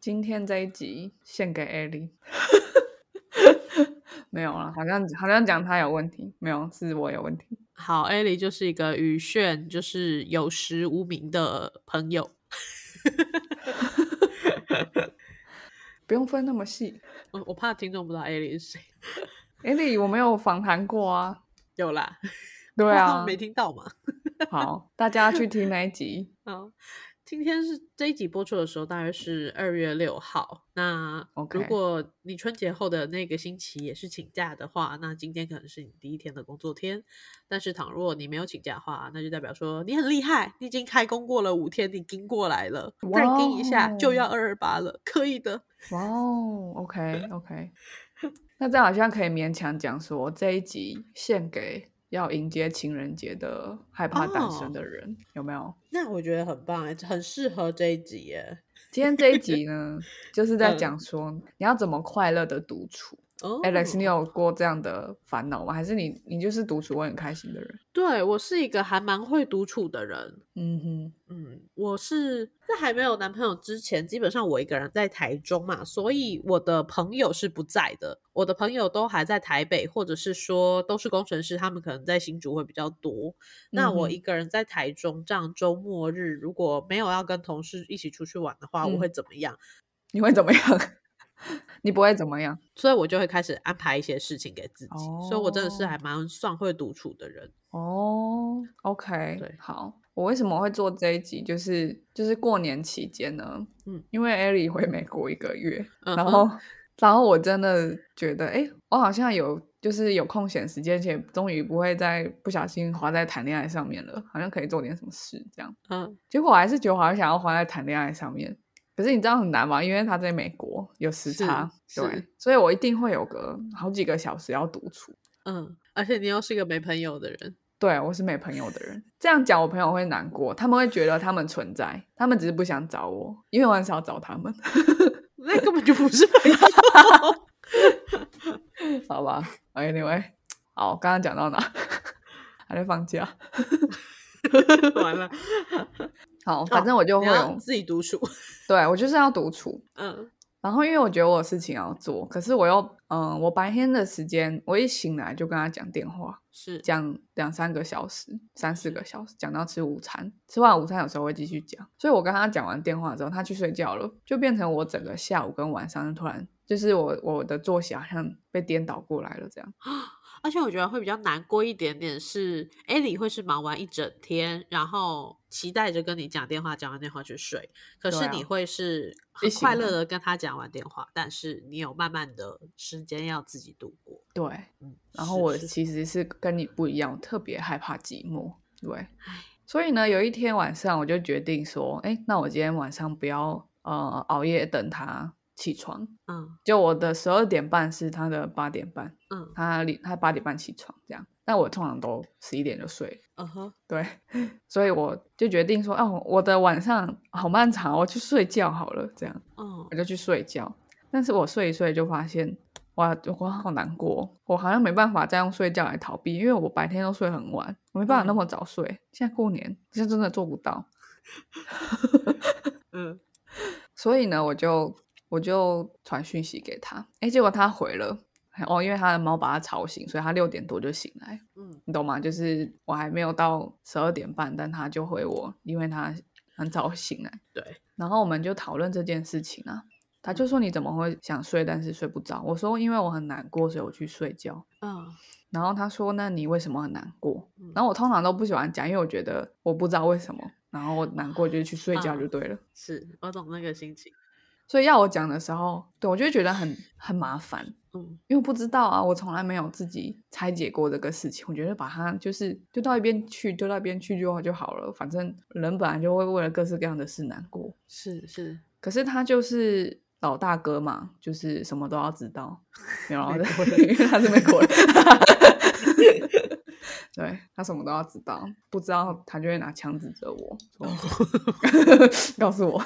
今天这一集献给艾莉。没有了，好像好像讲他有问题，没有是我有问题。好，艾莉就是一个雨炫，就是有实无名的朋友。不用分那么细，我我怕听众不知道艾莉是谁。艾莉我没有访谈过啊，有啦，对啊，没听到嘛。好，大家去听那一集。好。今天是这一集播出的时候，大约是二月六号。那如果你春节后的那个星期也是请假的话，那今天可能是你第一天的工作天。但是倘若你没有请假的话，那就代表说你很厉害，你已经开工过了五天，你盯过来了，再盯一下就要二二八了，可以的。哇哦，OK OK，那这样好像可以勉强讲说这一集献给。要迎接情人节的害怕单身的人有没有？那我觉得很棒哎，很适合这一集耶。今天这一集呢，就是在讲说你要怎么快乐的独处。Alex，你有过这样的烦恼吗？还是你你就是独处会很开心的人？对我是一个还蛮会独处的人。嗯哼，嗯，我是在还没有男朋友之前，基本上我一个人在台中嘛，所以我的朋友是不在的。我的朋友都还在台北，或者是说都是工程师，他们可能在新竹会比较多。那我一个人在台中，这样周末日如果没有要跟同事一起出去玩的话，我会怎么样？你会怎么样？你不会怎么样，所以我就会开始安排一些事情给自己，所以我真的是还蛮算会独处的人哦。OK，对，好，我为什么会做这一集？就是就是过年期间呢，嗯，因为艾莉回美国一个月，然后然后我真的觉得，哎，我好像有就是有空闲时间，且终于不会再不小心花在谈恋爱上面了，好像可以做点什么事这样。嗯，结果我还是觉得好像想要花在谈恋爱上面。可是你知道很难吗？因为他在美国有时差，对，所以我一定会有个好几个小时要独处。嗯，而且你又是一个没朋友的人，对我是没朋友的人。这样讲我朋友会难过，他们会觉得他们存在，他们只是不想找我，因为我很少找他们。那根本就不是朋友。好吧，Anyway，好，刚刚讲到哪？还在放假。完了。好，反正我就会自己独处。对我就是要独处。嗯，然后因为我觉得我有事情要做，可是我又嗯，我白天的时间，我一醒来就跟他讲电话，是讲两三个小时、三四个小时，讲到吃午餐。吃完午餐有时候会继续讲，所以我跟他讲完电话之后，他去睡觉了，就变成我整个下午跟晚上突然就是我我的作息好像被颠倒过来了这样。而且我觉得会比较难过一点点是，艾莉会是忙完一整天，然后期待着跟你讲电话，讲完电话去睡。可是你会是很快乐的跟他讲完电话，但是你有慢慢的时间要自己度过。对，嗯。然后我其实是跟你不一样，特别害怕寂寞。对，所以呢，有一天晚上我就决定说，哎，那我今天晚上不要呃熬夜等他。起床，嗯，就我的十二点半是他的八点半，嗯，他他八点半起床这样，但我通常都十一点就睡，嗯哼，对，所以我就决定说，哦，我的晚上好漫长，我去睡觉好了，这样，嗯，我就去睡觉，但是我睡一睡就发现，哇，我好难过，我好像没办法再用睡觉来逃避，因为我白天都睡很晚，我没办法那么早睡，现在过年，现在真的做不到，嗯，所以呢，我就。我就传讯息给他，哎，结果他回了，哦，因为他的猫把他吵醒，所以他六点多就醒来，嗯，你懂吗？就是我还没有到十二点半，但他就回我，因为他很早醒来，对，然后我们就讨论这件事情啊，他就说你怎么会想睡，但是睡不着？我说因为我很难过，所以我去睡觉，嗯，然后他说那你为什么很难过？然后我通常都不喜欢讲，因为我觉得我不知道为什么，然后我难过就去睡觉就对了，是我懂那个心情。所以要我讲的时候，对我就觉得很 很麻烦，嗯，因为不知道啊，我从来没有自己拆解过这个事情。我觉得把它就是丢到一边去，丢到一边去就就好了。反正人本来就会为了各式各样的事难过，是是。可是他就是老大哥嘛，就是什么都要知道，然后 因为他是美国人。对他什么都要知道，不知道他就会拿枪指着我，告诉我。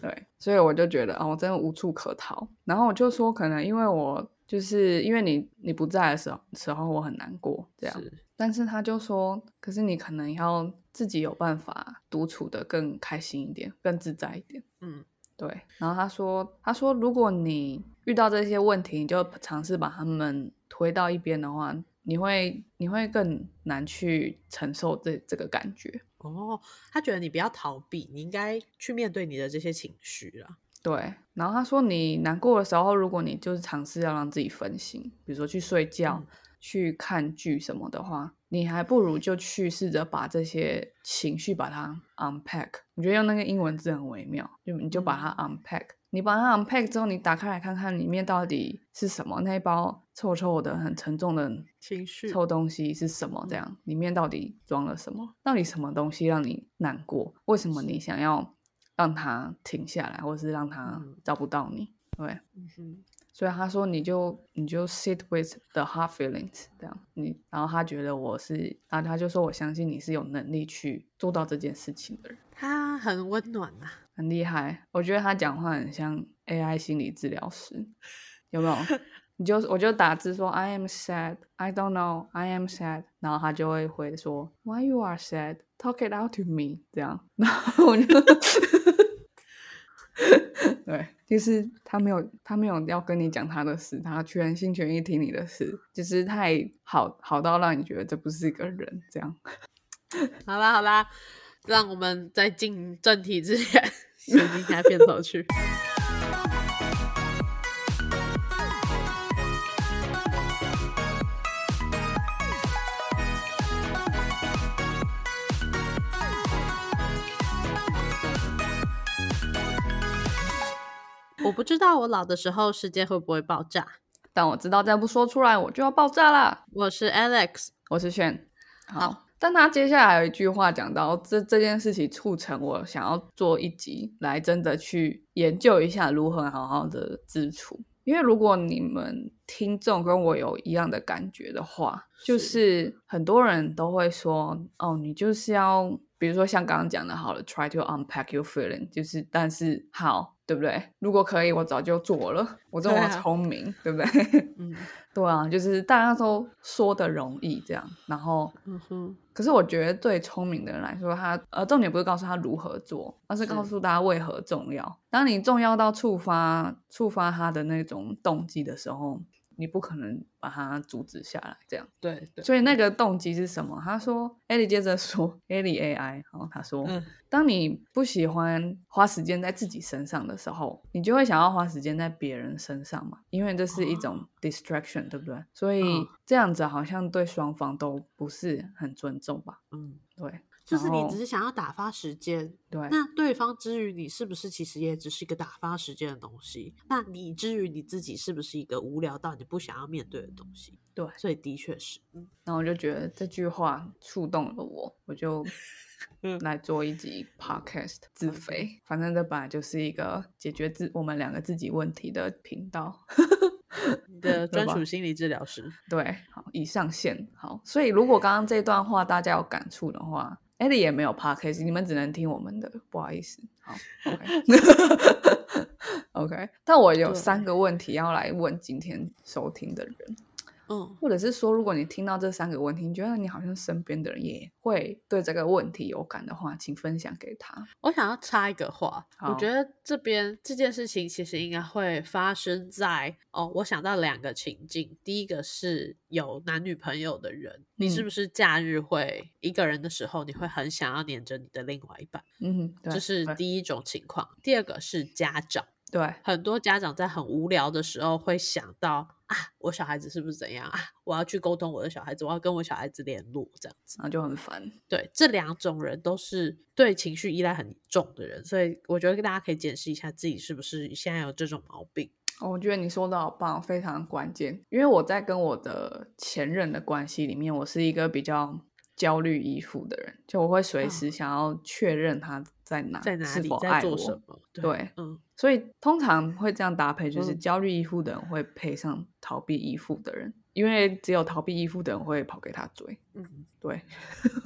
对，所以我就觉得哦，我真的无处可逃。然后我就说，可能因为我就是因为你你不在的时候时候，我很难过这样。但是他就说，可是你可能要自己有办法独处的更开心一点，更自在一点。嗯。对，然后他说，他说如果你遇到这些问题，你就尝试把他们推到一边的话，你会你会更难去承受这这个感觉。哦，他觉得你不要逃避，你应该去面对你的这些情绪啊。对，然后他说你难过的时候，如果你就是尝试要让自己分心，比如说去睡觉、去看剧什么的话，你还不如就去试着把这些情绪把它 unpack。我觉得用那个英文字很微妙，就你就把它 unpack。你把它 unpack 之后，你打开来看看里面到底是什么，那一包臭臭的、很沉重的情绪臭东西是什么？这样里面到底装了什么？到底什么东西让你难过？为什么你想要？让他停下来，或者是让他找不到你，对，所以他说你就你就 sit with the hard feelings，这样你，然后他觉得我是，然后他就说我相信你是有能力去做到这件事情的人，他很温暖啊，很厉害，我觉得他讲话很像 AI 心理治疗师，有没有？你就我就打字说 I am sad, I don't know, I am sad，然后他就会回说 Why you are sad? Talk it out to me，这样，然后我就。对，就是他没有，他没有要跟你讲他的事，他全心全意听你的事，就是太好，好到让你觉得这不是一个人这样。好啦好啦，让我们在进正题之前，先听下片头曲。我不知道我老的时候世界会不会爆炸，但我知道再不说出来我就要爆炸啦。我是 Alex，我是炫。好，但他接下来有一句话讲到，这这件事情促成我想要做一集来真的去研究一下如何好好的自处。因为如果你们听众跟我有一样的感觉的话，就是很多人都会说，哦，你就是要，比如说像刚刚讲的，好了，try to unpack your feeling，就是但是好。对不对？如果可以，我早就做了。我这么聪明，对不对？嗯，对啊，就是大家都说的容易这样，然后，嗯哼。可是我觉得对聪明的人来说，他呃，重点不是告诉他如何做，而是告诉大家为何重要。当你重要到触发触发他的那种动机的时候。你不可能把它阻止下来，这样对，所以那个动机是什么？他说，艾莉接着说，艾莉 AI，然后他说，当你不喜欢花时间在自己身上的时候，你就会想要花时间在别人身上嘛，因为这是一种 distraction，对不对？所以这样子好像对双方都不是很尊重吧？嗯，对。就是你只是想要打发时间，对。那对方之于你是不是其实也只是一个打发时间的东西？那你之于你自己是不是一个无聊到你不想要面对的东西？对，所以的确是。嗯，然后我就觉得这句话触动了我，我就 来做一集 podcast 自肥。反正这本来就是一个解决自我们两个自己问题的频道。你的专属心理治疗师。对，好，已上线。好，所以如果刚刚这段话大家有感触的话。艾莉也没有 podcast，你们只能听我们的，不好意思。好，OK，OK。但我有三个问题要来问今天收听的人。嗯，或者是说，如果你听到这三个问题，你觉得你好像身边的人也会对这个问题有感的话，请分享给他。我想要插一个话，我觉得这边这件事情其实应该会发生在哦，我想到两个情境。第一个是有男女朋友的人，你是不是假日会一个人的时候，你会很想要黏着你的另外一半？嗯，这是第一种情况。第二个是家长。对，很多家长在很无聊的时候会想到啊，我小孩子是不是怎样啊？我要去沟通我的小孩子，我要跟我小孩子联络，这样子，那就很烦。对，这两种人都是对情绪依赖很重的人，所以我觉得大家可以检视一下自己是不是现在有这种毛病。我觉得你说的好棒，非常关键。因为我在跟我的前任的关系里面，我是一个比较焦虑依附的人，就我会随时想要确认他。在哪？在哪里？在做什么？对，嗯，所以通常会这样搭配，就是焦虑依附的人会配上逃避依附的人，因为只有逃避依附的人会跑给他追。嗯，对，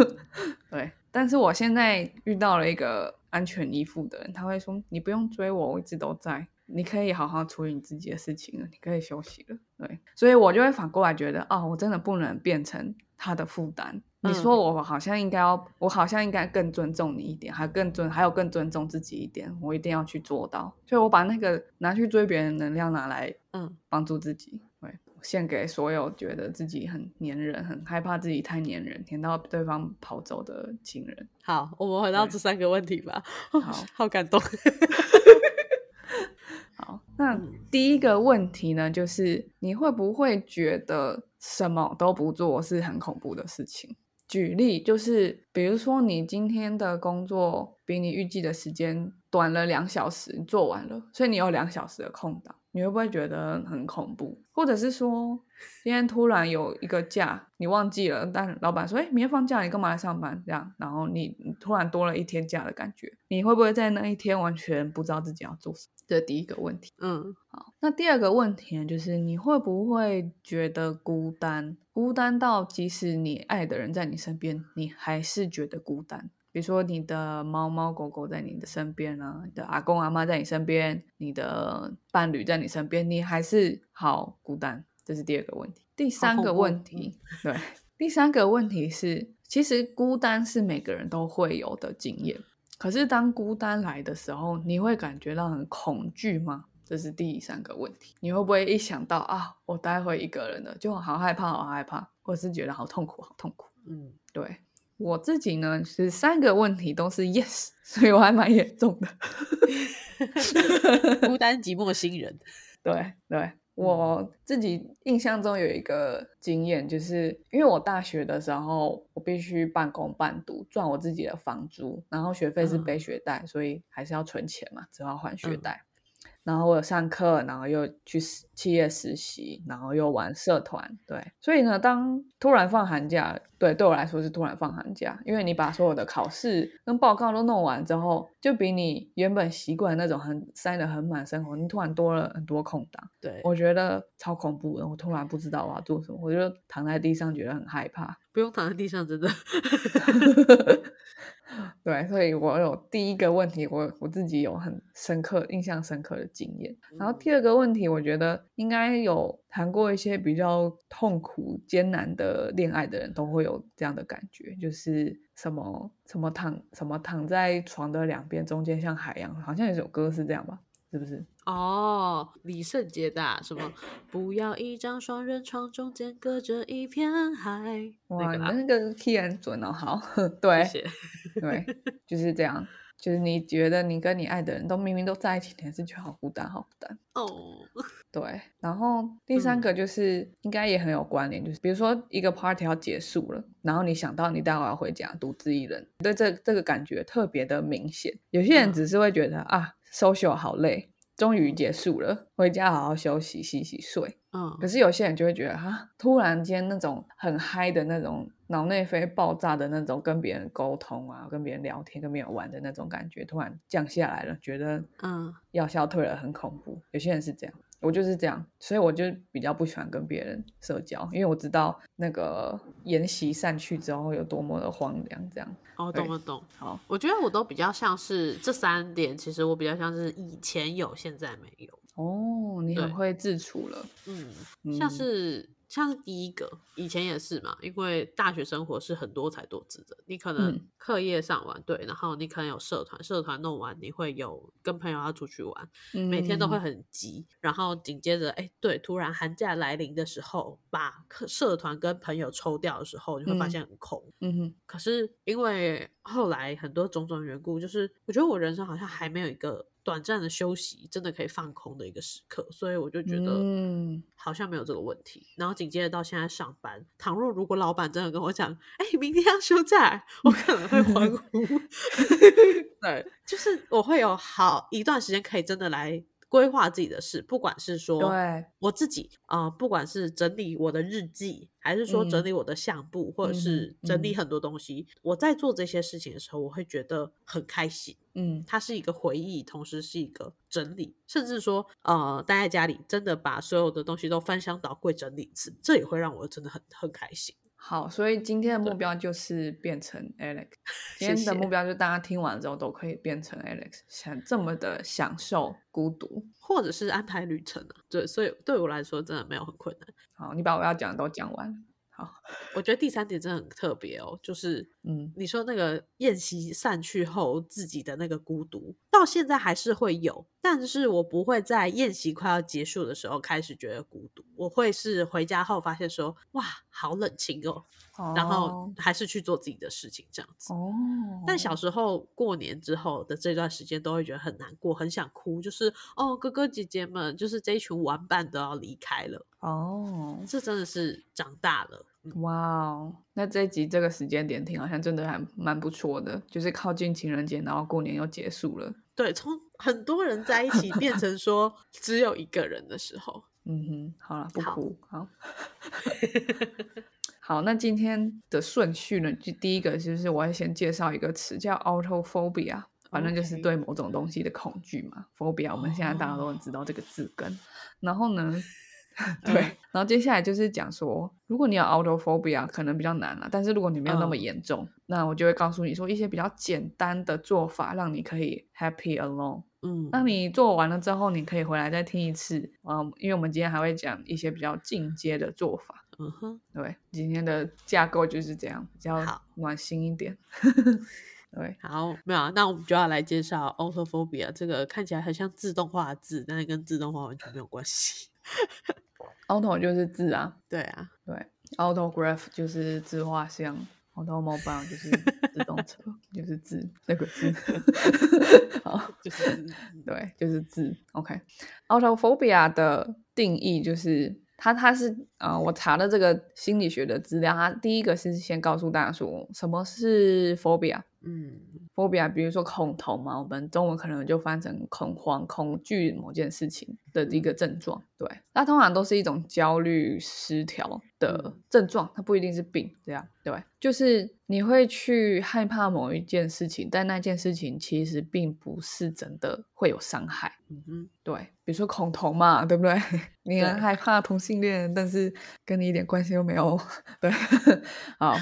对。但是我现在遇到了一个安全依附的人，他会说：“你不用追我，我一直都在，你可以好好处理你自己的事情了，你可以休息了。”对，所以我就会反过来觉得，哦，我真的不能变成他的负担。你说我好像应该要，我好像应该更尊重你一点，还更尊，还有更尊重自己一点。我一定要去做到，所以我把那个拿去追别人能量拿来，嗯，帮助自己。对，献给所有觉得自己很黏人、很害怕自己太黏人、黏到对方跑走的情人。好，我们回到这三个问题吧。好，好感动。好，那第一个问题呢，就是你会不会觉得什么都不做是很恐怖的事情？举例就是，比如说你今天的工作比你预计的时间短了两小时，你做完了，所以你有两小时的空档，你会不会觉得很恐怖？或者是说，今天突然有一个假，你忘记了，但老板说，哎，明天放假，你干嘛来上班？这样，然后你突然多了一天假的感觉，你会不会在那一天完全不知道自己要做什么？这第一个问题。嗯，好，那第二个问题呢，就是你会不会觉得孤单？孤单到即使你爱的人在你身边，你还是觉得孤单。比如说你的猫猫狗狗在你的身边啊，你的阿公阿妈在你身边，你的伴侣在你身边，你还是好孤单。这是第二个问题。第三个问题，对，第三个问题是，其实孤单是每个人都会有的经验。可是当孤单来的时候，你会感觉到很恐惧吗？这是第三个问题，你会不会一想到啊，我待会一个人了，就好害怕，好害怕，或是觉得好痛苦，好痛苦？嗯，对我自己呢，是三个问题都是 yes，所以我还蛮严重的，孤单寂寞新人。对对，我自己印象中有一个经验，就是因为我大学的时候，我必须半工半读赚我自己的房租，然后学费是背学贷，所以还是要存钱嘛，只好还学贷。然后我有上课，然后又去企业实习，然后又玩社团，对。所以呢，当突然放寒假，对对我来说是突然放寒假，因为你把所有的考试跟报告都弄完之后，就比你原本习惯那种很塞得很满生活，你突然多了很多空档。对，我觉得超恐怖的。我突然不知道我要做什么，我就躺在地上，觉得很害怕。不用躺在地上，真的。对，所以我有第一个问题，我我自己有很深刻、印象深刻的经验。然后第二个问题，我觉得应该有谈过一些比较痛苦、艰难的恋爱的人都会有这样的感觉，就是什么什么躺什么躺在床的两边，中间像海洋，好像有首歌是这样吧？是不是？哦，李圣杰的什么？不要一张双人床，中间隔着一片海。哇，那个 key 很准哦。好，对，对，就是这样。就是你觉得你跟你爱的人都明明都在一起，但是却好孤单，好孤单。哦，对。然后第三个就是应该也很有关联，就是比如说一个 party 要结束了，然后你想到你待会要回家，独自一人，对这这个感觉特别的明显。有些人只是会觉得啊，social 好累。终于结束了，回家好好休息，洗洗睡。嗯，可是有些人就会觉得，哈，突然间那种很嗨的那种脑内啡爆炸的那种，跟别人沟通啊，跟别人聊天，跟别人玩的那种感觉，突然降下来了，觉得嗯，要消退了，很恐怖。有些人是这样。我就是这样，所以我就比较不喜欢跟别人社交，因为我知道那个筵席散去之后有多么的荒凉。这样，哦，懂了懂。好，我觉得我都比较像是这三点，其实我比较像是以前有，现在没有。哦，你很会自处了。嗯，像是。像是第一个，以前也是嘛，因为大学生活是很多才多姿的，你可能课业上完，对，然后你可能有社团，社团弄完，你会有跟朋友要出去玩，每天都会很急，然后紧接着，哎，对，突然寒假来临的时候，把课社团跟朋友抽掉的时候，你会发现很空。嗯哼。可是因为后来很多种种缘故，就是我觉得我人生好像还没有一个。短暂的休息真的可以放空的一个时刻，所以我就觉得，嗯，好像没有这个问题。然后紧接着到现在上班，倘若如果老板真的跟我讲，哎，明天要休假，我可能会欢呼。对，就是我会有好一段时间可以真的来。规划自己的事，不管是说我自己啊，不管是整理我的日记，还是说整理我的相簿，或者是整理很多东西，我在做这些事情的时候，我会觉得很开心。嗯，它是一个回忆，同时是一个整理，甚至说呃，待在家里真的把所有的东西都翻箱倒柜整理一次，这也会让我真的很很开心。好，所以今天的目标就是变成 Alex。今天的目标就是大家听完之后都可以变成 Alex，想这么的享受孤独，或者是安排旅程啊。对，所以对我来说真的没有很困难。好，你把我要讲的都讲完。好，我觉得第三点真的很特别哦，就是嗯，你说那个宴席散去后自己的那个孤独，到现在还是会有，但是我不会在宴席快要结束的时候开始觉得孤独，我会是回家后发现说，哇，好冷清哦，然后还是去做自己的事情这样子。哦，但小时候过年之后的这段时间都会觉得很难过，很想哭，就是哦，哥哥姐姐们，就是这一群玩伴都要离开了。哦，这真的是长大了。哇哦，那这一集这个时间点听好像真的还蛮不错的，就是靠近情人节，然后过年又结束了。对，从很多人在一起变成说只有一个人的时候，嗯哼，好了，不哭，好，好。那今天的顺序呢？就第一个就是我要先介绍一个词叫 autophobia，反正就是对某种东西的恐惧嘛。phobia 我们现在大家都很知道这个字根，然后呢？对，然后接下来就是讲说，如果你有 autophobia，可能比较难了。但是如果你没有那么严重，那我就会告诉你说一些比较简单的做法，让你可以 happy alone。嗯，那你做完了之后，你可以回来再听一次。嗯，因为我们今天还会讲一些比较进阶的做法。嗯哼，对，今天的架构就是这样，比较暖心一点。对，好，没有，那我们就要来介绍 autophobia 这个看起来很像自动化的字，但是跟自动化完全没有关系。Auto 就是字啊，对啊，对，autograph 就是自画像，automobile 就是自动车，就是字那个字，好，就是字，对，就是字。OK，autophobia 的定义就是。他他是啊，我查了这个心理学的资料，他第一个是先告诉大家说什么是 phobia，嗯，phobia，比如说恐同嘛，我们中文可能就翻成恐慌、恐惧某件事情的一个症状，对，那通常都是一种焦虑失调的症状，它不一定是病，这样，对，就是你会去害怕某一件事情，但那件事情其实并不是真的会有伤害，嗯哼，对，比如说恐同嘛，对不对？你很害怕同性恋，但是跟你一点关系都没有。对，好。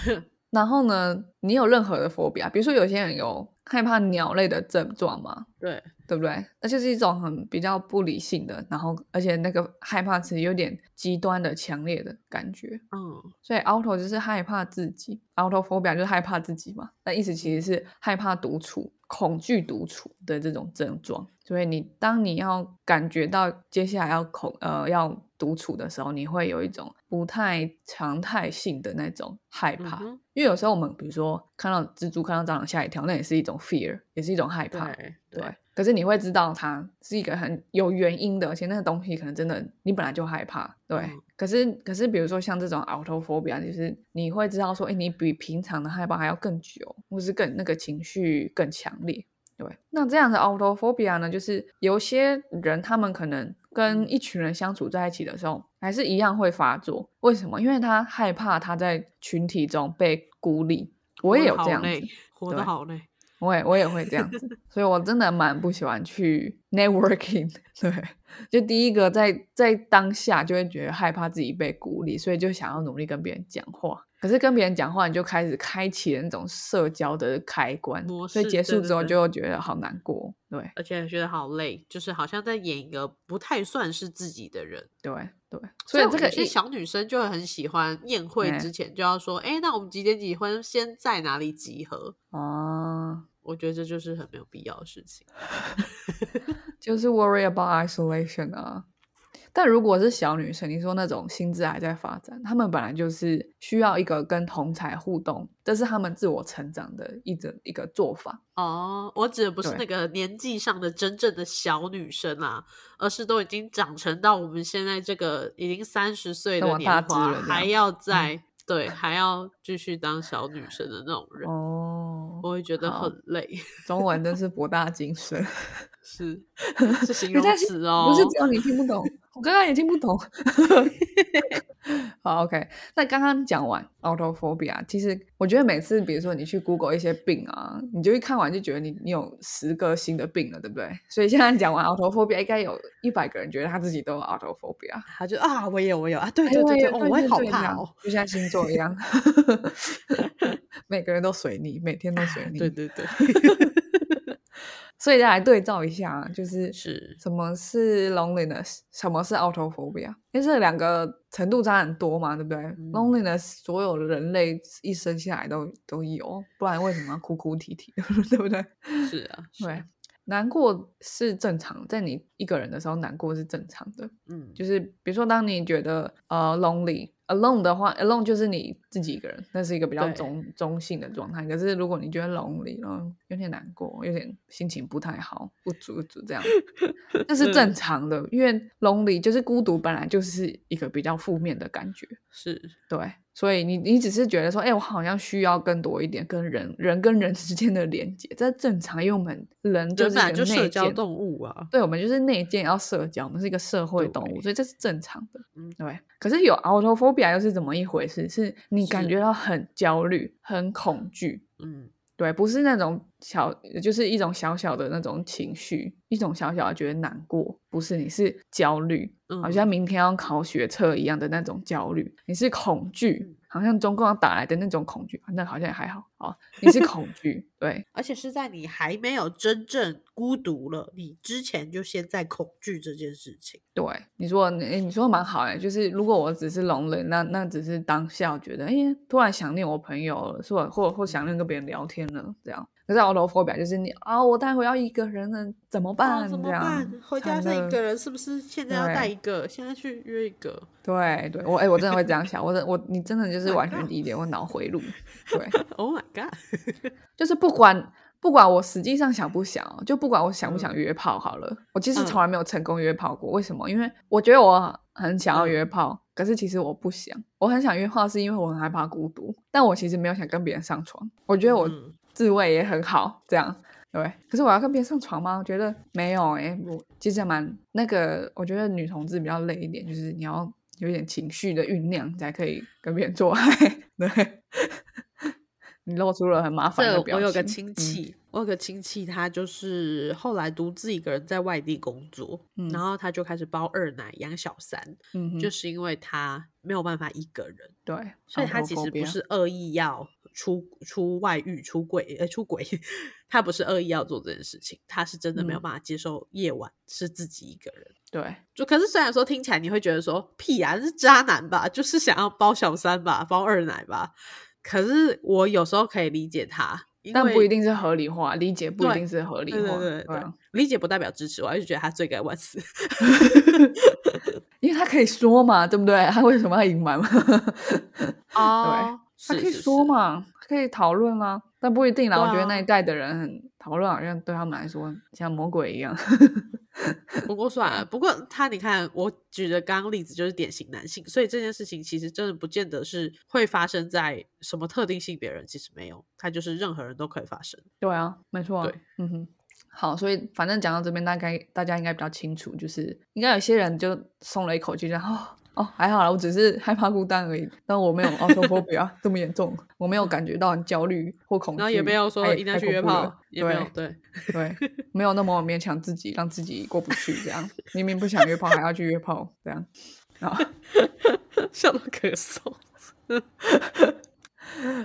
然后呢，你有任何的 phobia，比如说有些人有害怕鸟类的症状吗？对，对不对？那就是一种很比较不理性的，然后而且那个害怕是有点极端的、强烈的感觉。嗯，所以 auto 就是害怕自己，autophobia 就是害怕自己嘛。那意思其实是害怕独处。恐惧独处的这种症状，所以你当你要感觉到接下来要恐呃要独处的时候，你会有一种不太常态性的那种害怕。因为有时候我们比如说看到蜘蛛、看到蟑螂吓一跳，那也是一种 fear，也是一种害怕。对。可是你会知道它是一个很有原因的，而且那个东西可能真的你本来就害怕。对。可是可是比如说像这种 autophobia，就是你会知道说，哎，你比平常的害怕还要更久，或是更那个情绪更强。烈对，那这样的 autophobia 呢，就是有些人他们可能跟一群人相处在一起的时候，还是一样会发作。为什么？因为他害怕他在群体中被孤立。我也有这样子，活得好累。我也我也会这样子，所以我真的蛮不喜欢去 networking。对，就第一个在在当下就会觉得害怕自己被孤立，所以就想要努力跟别人讲话。可是跟别人讲话，你就开始开启了那种社交的开关，所以结束之后就觉得好难过，对，而且觉得好累，就是好像在演一个不太算是自己的人，对对。所以这个小女生就会很喜欢宴会之前就要说，哎，那我们几点几分先在哪里集合？哦，我觉得这就是很没有必要的事情，就是 worry about isolation 啊。但如果是小女生，你说那种心智还在发展，她们本来就是需要一个跟同才互动，这是她们自我成长的一种一个做法。哦，我指的不是那个年纪上的真正的小女生啊，而是都已经长成到我们现在这个已经三十岁的年华，还要在对还要继续当小女生的那种人。哦，我会觉得很累。中文真是博大精深，是 是形容词哦，不是只有你听不懂。我刚刚也听不懂。好，OK。那刚刚讲完 autophobia，其实我觉得每次，比如说你去 Google 一些病啊，你就一看完就觉得你你有十个新的病了，对不对？所以现在讲完 autophobia，应该有一百个人觉得他自己都有 autophobia。他就啊，我有，我有啊，对对对对，我也好怕哦，就像星座一样，每个人都随你，每天都随你。对对对。所以再来对照一下，就是是什么是 loneliness，什么是 autophobia，因为这两个程度差很多嘛，对不对？loneliness 所有人类一生下来都都有，不然为什么要哭哭啼啼，对不对？是啊，对。难过是正常，在你一个人的时候难过是正常的。嗯，就是比如说，当你觉得呃 lonely alone 的话，alone 就是你自己一个人，那是一个比较中中性的状态。可是如果你觉得 lonely，然后有点难过，有点心情不太好，不足不足这样，那是正常的，因为 lonely 就是孤独，本来就是一个比较负面的感觉。是对。所以你你只是觉得说，哎，我好像需要更多一点跟人人跟人之间的连接，这正常，因为我们人就是一个社交动物啊，对，我们就是内建要社交，我们是一个社会动物，所以这是正常的，嗯，对。可是有 autophobia 又是怎么一回事？是你感觉到很焦虑、很恐惧，嗯。对，不是那种小，就是一种小小的那种情绪，一种小小的觉得难过，不是，你是焦虑，好像明天要考学测一样的那种焦虑，你是恐惧。好像中共要打来的那种恐惧，那好像也还好哦。你是恐惧，对，而且是在你还没有真正孤独了，你之前就先在恐惧这件事情。对，你说，哎，你说蛮好哎，就是如果我只是聋人，那那只是当下觉得，哎，突然想念我朋友了，是吧或或想念跟别人聊天了，这样。可是 autophobia 就是你啊，我待会要一个人了，怎么办？怎么办？回家剩一个人，是不是现在要带一个？现在去约一个？对对，我哎，我真的会这样想，我我你真的就是完全理解我脑回路。对，Oh my god，就是不管不管我实际上想不想，就不管我想不想约炮好了，我其实从来没有成功约炮过。为什么？因为我觉得我很想要约炮，可是其实我不想。我很想约炮，是因为我很害怕孤独，但我其实没有想跟别人上床。我觉得我。自慰也很好，这样对。可是我要跟别人上床吗？我觉得没有哎，我其实蛮那个。我觉得女同志比较累一点，就是你要有点情绪的酝酿，才可以跟别人做爱。对，你露出了很麻烦的表情。我有个亲戚，我有个亲戚，他就是后来独自一个人在外地工作，然后他就开始包二奶养小三，嗯，就是因为他没有办法一个人，对，所以他其实不是恶意要。出出外遇出轨呃出轨，他不是恶意要做这件事情，他是真的没有办法接受夜晚是自己一个人。对，就可是虽然说听起来你会觉得说屁啊是渣男吧，就是想要包小三吧，包二奶吧。可是我有时候可以理解他，但不一定是合理化，理解不一定是合理化。对对对，理解不代表支持，我还是觉得他罪该万死。因为他可以说嘛，对不对？他为什么要隐瞒嘛？啊。他可以说嘛，可以讨论啊，但不一定啦。我觉得那一代的人很讨论，好像对他们来说像魔鬼一样。不过算了，不过他你看，我举的刚刚例子就是典型男性，所以这件事情其实真的不见得是会发生在什么特定性别人，其实没有，他就是任何人都可以发生。对啊，没错。对，嗯哼。好，所以反正讲到这边，大概大家应该比较清楚，就是应该有些人就松了一口气，然后。哦，还好啦，我只是 害怕孤单而已，但我没有 autophobia 这么严重，我没有感觉到很焦虑或恐惧，然后也没有说一定要去约炮，对对对，没有那么勉强自己，让自己过不去这样，明明不想约炮还要去约炮这样，啊，笑到咳嗽。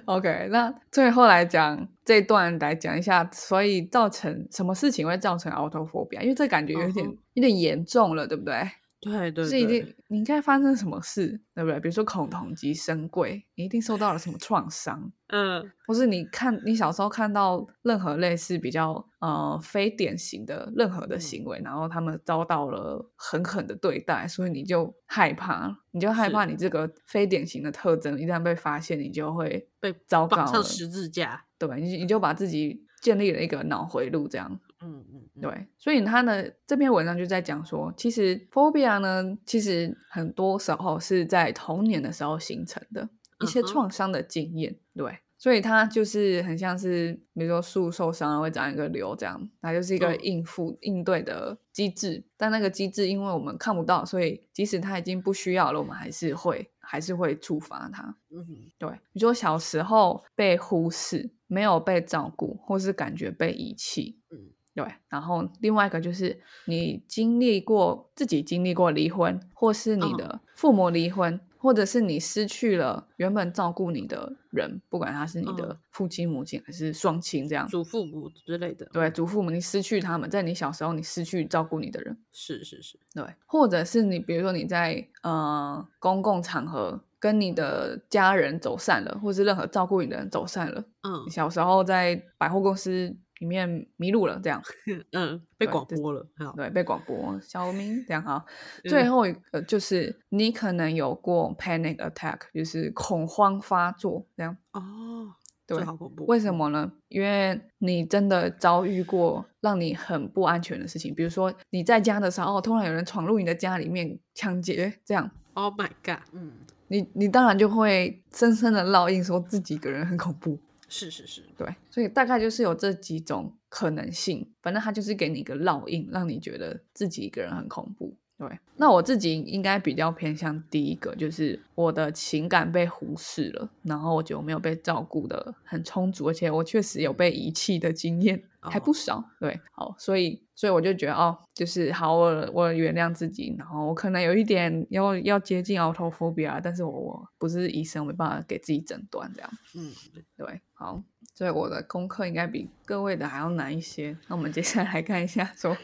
OK，那最后来讲这段来讲一下，所以造成什么事情会造成 autophobia？？因为这感觉有点有点严重了，对不对？对对，是一定你应该发生什么事，对不对？比如说恐同及生贵，你一定受到了什么创伤，嗯，或是你看你小时候看到任何类似比较呃非典型的任何的行为，然后他们遭到了狠狠的对待，所以你就害怕，你就害怕你这个非典型的特征一旦被发现，你就会被糟糕上十字架，对吧？你你就把自己建立了一个脑回路，这样。嗯嗯，对，所以他的这篇文章就在讲说，其实 phobia 呢，其实很多时候是在童年的时候形成的一些创伤的经验，对，所以它就是很像是，比如说树受伤了会长一个瘤这样，它就是一个应付应对的机制，但那个机制因为我们看不到，所以即使它已经不需要了，我们还是会还是会触发它。嗯，对，比如说小时候被忽视，没有被照顾，或是感觉被遗弃，嗯。对，然后另外一个就是你经历过自己经历过离婚，或是你的父母离婚，或者是你失去了原本照顾你的人，不管他是你的父亲、母亲还是双亲，这样祖父母之类的。对，祖父母，你失去他们，在你小时候你失去照顾你的人，是是是，对，或者是你比如说你在呃公共场合。跟你的家人走散了，或是任何照顾你的人走散了。嗯，小时候在百货公司里面迷路了，这样。嗯，被广播了。对，被广播。小明这样哈。最后一个就是你可能有过 panic attack，就是恐慌发作这样。哦，对，好恐怖。为什么呢？因为你真的遭遇过让你很不安全的事情，比如说你在家的时候，突然有人闯入你的家里面抢劫，这样。Oh my god！嗯。你你当然就会深深的烙印，说自己一个人很恐怖。是是是，对，所以大概就是有这几种可能性。反正他就是给你一个烙印，让你觉得自己一个人很恐怖。对，那我自己应该比较偏向第一个，就是我的情感被忽视了，然后我觉得我没有被照顾的很充足，而且我确实有被遗弃的经验还不少。对，好，所以所以我就觉得哦，就是好，我我原谅自己，然后我可能有一点要要接近 autophobia，但是我我不是医生，没办法给自己诊断这样。嗯，对，好，所以我的功课应该比各位的还要难一些。那我们接下来看一下说。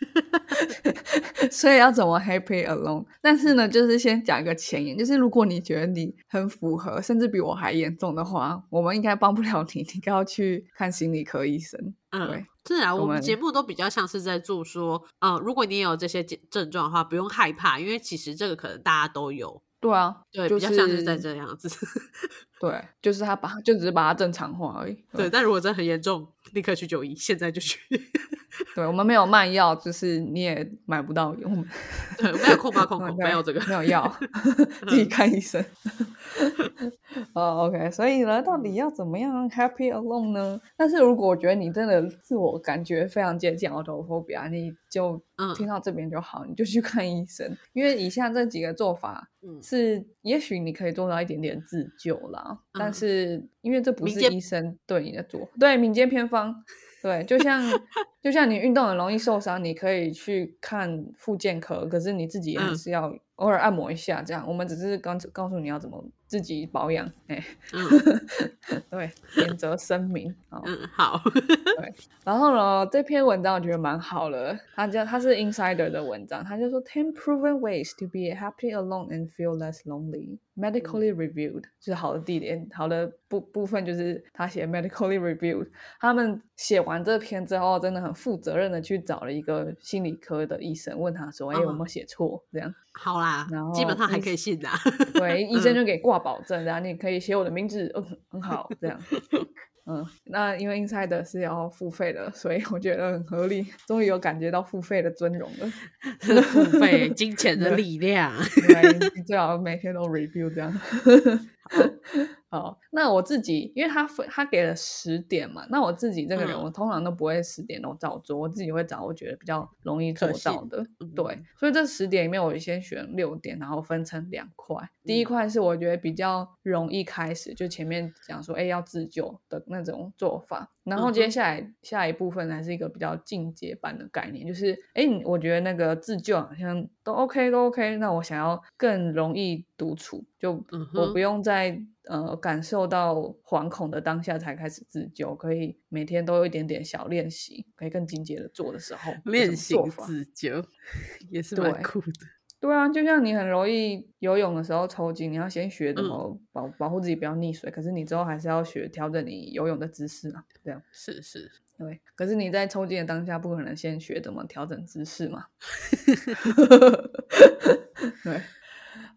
所以要怎么 happy alone？但是呢，就是先讲一个前言，就是如果你觉得你很符合，甚至比我还严重的话，我们应该帮不了你，你要去看心理科医生。嗯，对，是啊，我们节目都比较像是在做说，嗯，如果你有这些症状的话，不用害怕，因为其实这个可能大家都有。对啊，对，比较像是在这样子。对，就是他把，就只是把它正常化而已。对，但如果真的很严重，立刻去就医，现在就去。对我们没有卖药，就是你也买不到。我们对没有空吧空 空，没有这个没有药，自己看医生。哦，OK，所以呢，到底要怎么样 happy alone 呢？但是如果我觉得你真的自我感觉非常接近 autophobia，你就听到这边就好，你就去看医生。因为以下这几个做法，是也许你可以做到一点点自救啦，但是因为这不是医生对你的做，对民间偏方。对，就像就像你运动很容易受伤，你可以去看复健科，可是你自己还是要偶尔按摩一下，这样。我们只是刚告诉你要怎么自己保养，哎，对，免责声明。嗯，好。对，然后呢，这篇文章我觉得蛮好了，他叫他是 Insider 的文章，他就说 Ten proven ways to be happy alone and feel less lonely。medically reviewed 就是好的地点，好的部部分就是他写 medically reviewed。他们写完这篇之后，真的很负责任的去找了一个心理科的医生，问他说：“哎，有没有写错？”这样好啦，然后基本上还可以信的。对，医生就给挂保证，然后你可以写我的名字，嗯，很好，这样。嗯，那因为 Inside 是要付费的，所以我觉得很合理。终于有感觉到付费的尊荣了，付费金钱的力量。你最好每天都 review 这样。好，那我自己，因为他他给了十点嘛，那我自己这个人，我通常都不会十点都照做，我自己会找我觉得比较容易做到的。对，所以这十点里面，我先选六点，然后分成两块。第一块是我觉得比较容易开始，就前面讲说，哎，要自救的那种做法。然后接下来下一部分还是一个比较进阶版的概念，就是，哎，我觉得那个自救好像都 OK，都 OK。那我想要更容易独处，就我不用在呃感受到惶恐的当下才开始自救，可以每天都有一点点小练习，可以更进阶的做的时候练习自救 也是蛮酷的。对啊，就像你很容易游泳的时候抽筋，你要先学怎么保保护自己不要溺水，可是你之后还是要学调整你游泳的姿势啊，这样。是是，对。可是你在抽筋的当下，不可能先学怎么调整姿势嘛，对。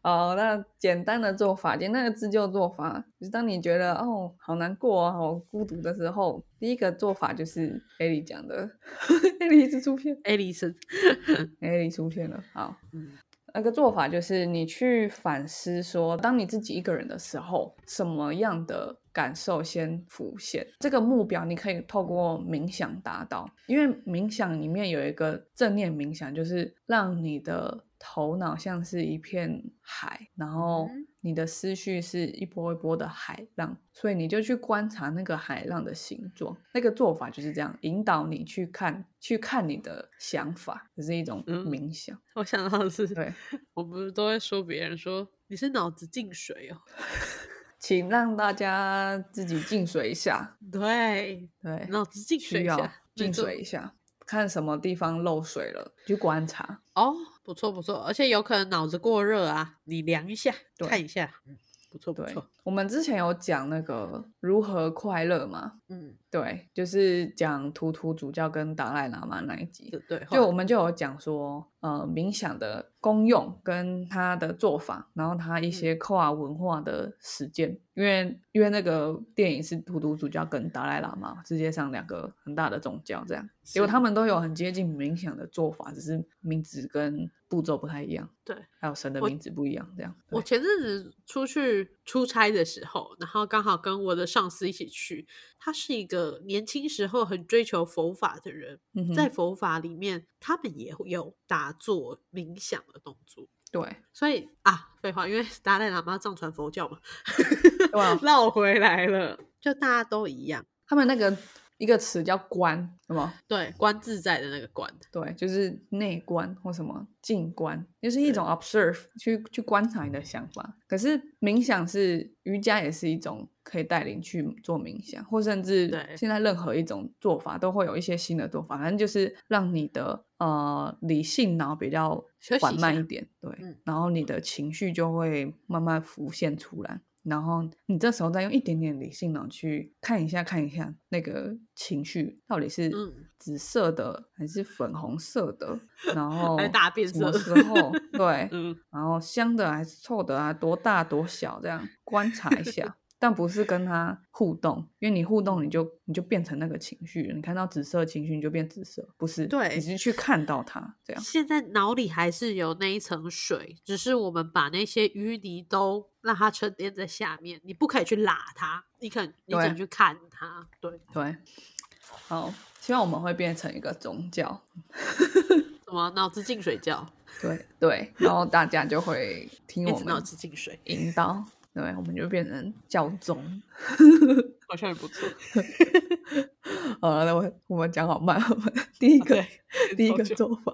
哦，那简单的做法，简单的自救做法，就是当你觉得哦好难过啊，好孤独的时候，第一个做法就是艾莉讲的，艾莉一直出现，艾莉是。艾莉出现了，好，那个做法就是你去反思说，当你自己一个人的时候，什么样的感受先浮现？这个目标你可以透过冥想达到，因为冥想里面有一个正念冥想，就是让你的。头脑像是一片海，然后你的思绪是一波一波的海浪，所以你就去观察那个海浪的形状。那个做法就是这样，引导你去看，去看你的想法，这是一种冥想。我想到的是，对，我不是都会说别人说你是脑子进水哦，请让大家自己进水一下。对对，脑子进水一下，进水一下。看什么地方漏水了，去观察哦，不错不错，而且有可能脑子过热啊，你量一下，看一下，嗯，不错不错。我们之前有讲那个如何快乐嘛，嗯，对，就是讲图图主教跟达赖喇嘛那一集，对，就我们就有讲说，呃，冥想的功用跟他的做法，然后他一些跨文化的实践，因为因为那个电影是图图主教跟达赖喇嘛世界上两个很大的宗教，这样，结果他们都有很接近冥想的做法，只是名字跟步骤不太一样，对，还有神的名字不一样，这样。我前阵子出去出差。的时候，然后刚好跟我的上司一起去。他是一个年轻时候很追求佛法的人，在佛法里面，他们也有打坐冥想的动作。对，所以啊，废话，因为达赖喇嘛藏传佛教嘛，绕回来了，就大家都一样，他们那个。一个词叫观，什么？对，观自在的那个观，对，就是内观或什么静观，就是一种 observe，去去观察你的想法。可是冥想是瑜伽，也是一种可以带领去做冥想，或甚至现在任何一种做法都会有一些新的做法，反正就是让你的呃理性脑比较缓慢一点，对，然后你的情绪就会慢慢浮现出来。然后你这时候再用一点点理性脑去看一下，看一下那个情绪到底是紫色的还是粉红色的，然 后大变色，什么时候 对，然后香的还是臭的啊，多大多小这样观察一下。但不是跟他互动，因为你互动，你就你就变成那个情绪。你看到紫色情绪，你就变紫色，不是？对，你是去看到它这样。现在脑里还是有那一层水，只是我们把那些淤泥都让它沉淀在下面。你不可以去拉它，你可你只能去看它。对对。好，希望我们会变成一个宗教，什么脑子进水教？对对，然后大家就会听我们脑子进水引导。对，我们就变成教宗，好像也不错。好，那我我们讲好慢，我们 第一个第一个做法。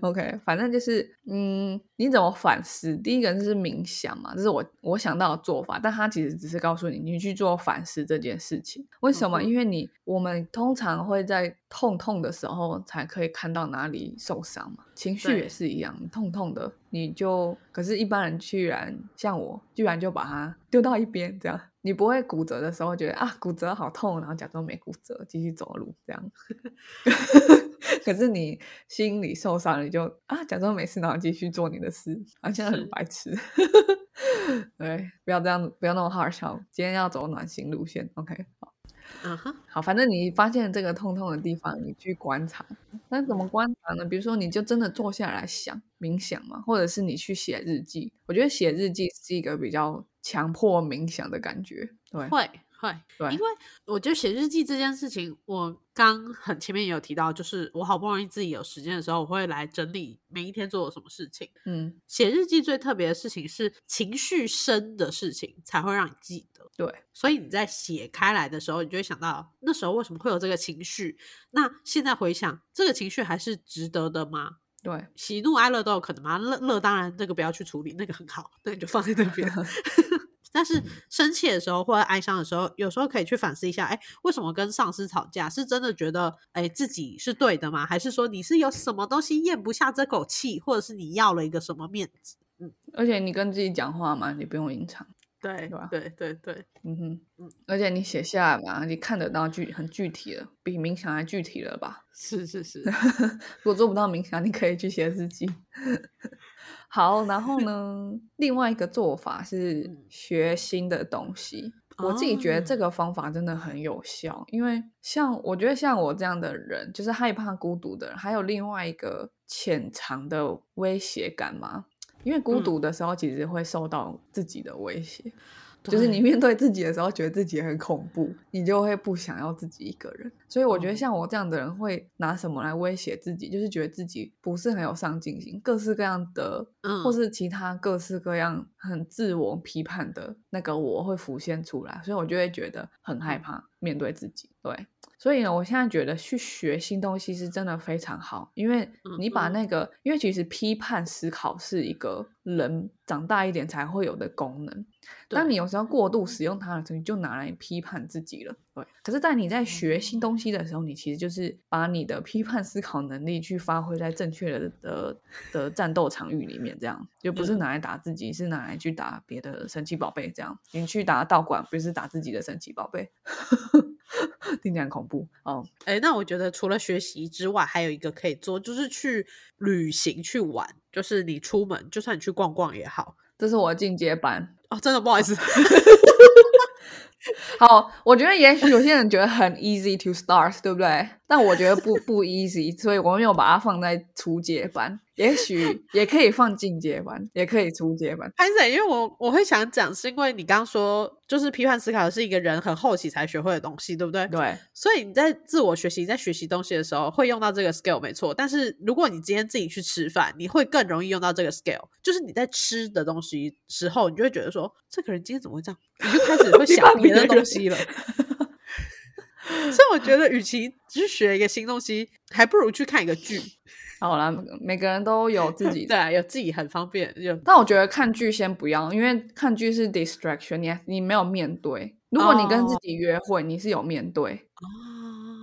OK，反正就是，嗯，你怎么反思？第一个就是冥想嘛，这是我我想到的做法，但他其实只是告诉你，你去做反思这件事情。为什么？因为你我们通常会在痛痛的时候才可以看到哪里受伤嘛，情绪也是一样，痛痛的你就，可是一般人居然像我，居然就把它丢到一边，这样。你不会骨折的时候觉得啊骨折好痛，然后假装没骨折继续走路这样。可是你心里受伤，你就啊假装没事，然后继续做你的事，好像很白痴。对，不要这样，不要那么 hard 笑。今天要走暖心路线，OK？好，嗯哼，好，反正你发现这个痛痛的地方，你去观察。那怎么观察呢？比如说，你就真的坐下来想冥想嘛，或者是你去写日记。我觉得写日记是一个比较。强迫冥想的感觉，对，会会，对，因为我觉得写日记这件事情，我刚很前面也有提到，就是我好不容易自己有时间的时候，我会来整理每一天做了什么事情。嗯，写日记最特别的事情是情绪深的事情才会让你记得，对，所以你在写开来的时候，你就会想到那时候为什么会有这个情绪？那现在回想，这个情绪还是值得的吗？对，喜怒哀乐都有可能吗？乐乐当然那个不要去处理，那个很好，那你就放在那边。但是生气的时候或者哀伤的时候，有时候可以去反思一下，哎，为什么跟上司吵架？是真的觉得哎自己是对的吗？还是说你是有什么东西咽不下这口气，或者是你要了一个什么面子？嗯，而且你跟自己讲话嘛，你不用隐藏。对，对吧？对对对，嗯哼，嗯，而且你写下来嘛，你看得到具很具体了，比冥想还具体了吧？是是是，如果做不到冥想，你可以去写日记。好，然后呢，另外一个做法是学新的东西。我自己觉得这个方法真的很有效，因为像我觉得像我这样的人，就是害怕孤独的人，还有另外一个潜藏的威胁感嘛。因为孤独的时候，其实会受到自己的威胁。就是你面对自己的时候，觉得自己很恐怖，你就会不想要自己一个人。所以我觉得像我这样的人会拿什么来威胁自己？就是觉得自己不是很有上进心，各式各样的，或是其他各式各样很自我批判的那个我会浮现出来，所以我就会觉得很害怕面对自己。对。所以呢，我现在觉得去学新东西是真的非常好，因为你把那个，因为其实批判思考是一个人长大一点才会有的功能。当你有时候过度使用它的时候，你就拿来批判自己了。对，可是，在你在学新东西的时候，你其实就是把你的批判思考能力去发挥在正确的的的战斗场域里面，这样就不是拿来打自己，是拿来去打别的神奇宝贝。这样，你去打道馆，不是打自己的神奇宝贝。听起来很恐怖哦！哎，那我觉得除了学习之外，还有一个可以做，就是去旅行去玩。就是你出门，就算你去逛逛也好。这是我的进阶版哦，真的不好意思。好，我觉得也许有些人觉得很 easy to start，对不对？但我觉得不不 easy，所以我没有把它放在初阶班。也许也可以放进阶班，也可以初阶班。潘森，因为我我会想讲，是因为你刚刚说，就是批判思考是一个人很后期才学会的东西，对不对？对。所以你在自我学习、在学习东西的时候，会用到这个 skill，没错。但是如果你今天自己去吃饭，你会更容易用到这个 skill。就是你在吃的东西时候，你就会觉得说，这个人今天怎么会这样？你就开始会 想别的东西了。所以我觉得，与其去学一个新东西，还不如去看一个剧。好啦，每个人都有自己 对，有自己很方便。就但我觉得看剧先不要，因为看剧是 distraction，你你没有面对。如果你跟自己约会，你是有面对。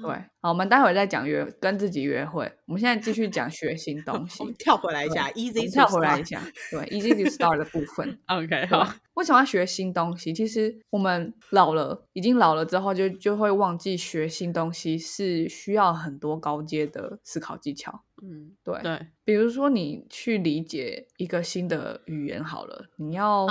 对，好，我们待会再讲约跟自己约会。我们现在继续讲学新 东西。跳回来一下，easy 跳回来一下，对，easy to start 的部分。OK，好。为什么要学新东西？其实我们老了，已经老了之后，就就会忘记学新东西是需要很多高阶的思考技巧。嗯，对对。比如说你去理解一个新的语言，好了，你要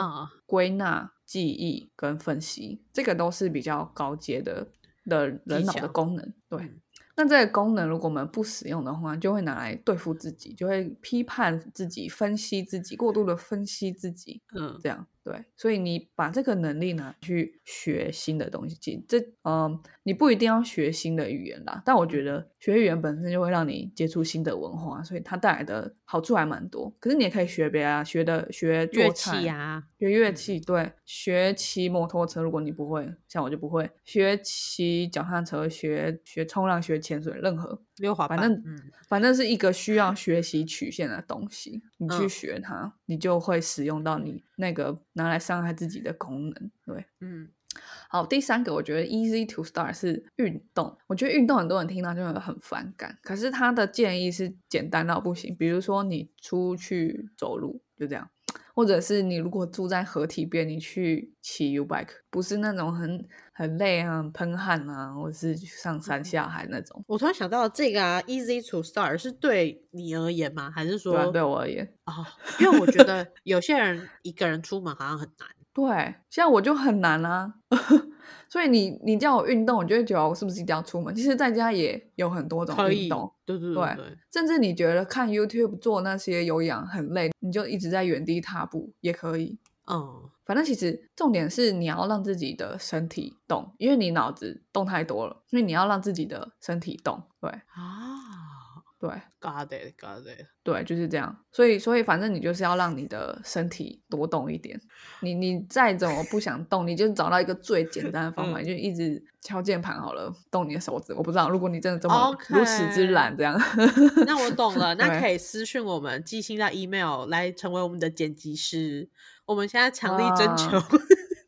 归纳、记忆跟分析，这个都是比较高阶的。的人脑的功能，对，那这个功能如果我们不使用的话，就会拿来对付自己，就会批判自己、分析自己、过度的分析自己，嗯，这样。对，所以你把这个能力拿去学新的东西，这嗯，你不一定要学新的语言啦。但我觉得学语言本身就会让你接触新的文化，所以它带来的好处还蛮多。可是你也可以学别啊，学的学乐器啊，学乐器，对，学骑摩托车。如果你不会，像我就不会学骑脚踏车，学学冲浪，学潜水，任何溜滑板，反正反正是一个需要学习曲线的东西，你 去学它，你就会使用到你那个。拿来伤害自己的功能，对，嗯，好，第三个我觉得 easy to start 是运动，我觉得运动很多人听到就会很反感，可是他的建议是简单到不行，比如说你出去走路就这样，或者是你如果住在河堤边，你去骑 U bike，不是那种很很累啊、喷汗啊，或者是上山下海那种。我突然想到这个啊，easy to start 是对你而言吗？还是说对我而言？哦，因为我觉得有些人一个人出门好像很难。对，像我就很难啊。所以你你叫我运动，我就会觉得我是不是一定要出门？其实在家也有很多种运动，对对对。甚至你觉得看 YouTube 做那些有氧很累，你就一直在原地踏步也可以。嗯，反正其实重点是你要让自己的身体动，因为你脑子动太多了，所以你要让自己的身体动。对啊。对，got it，got it，对，就是这样。所以，所以反正你就是要让你的身体多动一点。你你再怎么不想动，你就找到一个最简单的方法，你就一直敲键盘好了，动你的手指。我不知道，如果你真的这么如此之懒，这样，那我懂了。那可以私信我们，寄信到 email 来成为我们的剪辑师。我们现在强力征求。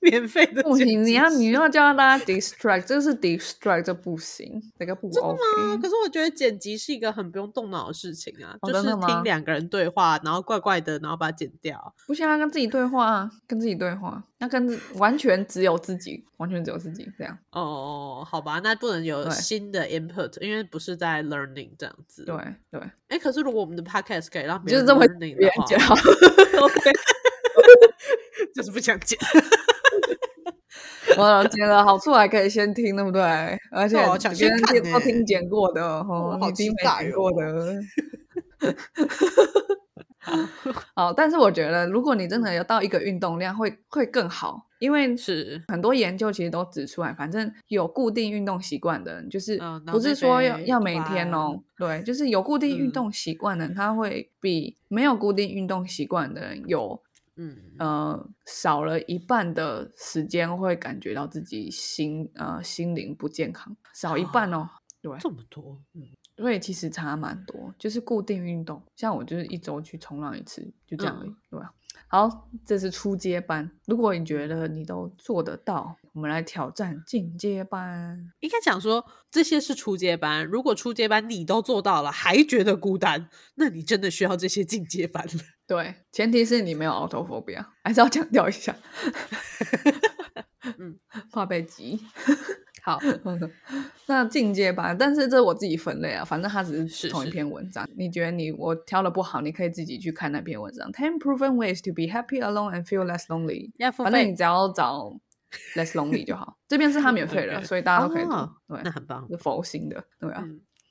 免费的不行，你要你要叫大家 distract，这是 distract，这不行，这个不 OK。可是我觉得剪辑是一个很不用动脑的事情啊，就是听两个人对话，然后怪怪的，然后把它剪掉。不行，要跟自己对话，跟自己对话，要跟完全只有自己，完全只有自己这样。哦，好吧，那不能有新的 input，因为不是在 learning 这样子。对对。哎，可是如果我们的 podcast 可以让就是这么 learning 的话，OK，就是不想剪。我剪了好处还可以先听，对不对？而且先听都听剪过的，哈，你听没剪过的。哦，但是我觉得，如果你真的要到一个运动量，会会更好，因为是很多研究其实都指出来，反正有固定运动习惯的人，就是不是说要要每天哦，对，就是有固定运动习惯的人，他会比没有固定运动习惯的人有，嗯呃，少了一半的时间会感觉到自己心呃心灵不健康，少一半哦，对，这么多，嗯。所以其实差蛮多，就是固定运动，像我就是一周去冲浪一次，就这样而已，对吧？好，这是初阶班。如果你觉得你都做得到，我们来挑战进阶班。应该讲说这些是初阶班，如果初阶班你都做到了，还觉得孤单，那你真的需要这些进阶班了。对，前提是你没有 autophobia，还是要强调一下。嗯，怕被挤。好，那进阶班，但是这我自己分类啊，反正它只是同一篇文章。你觉得你我挑的不好，你可以自己去看那篇文章。Ten proven ways to be happy alone and feel less lonely。反正你只要找 less lonely 就好。这边是他免费的，所以大家都可以读。对，那很棒，是佛心的，对啊。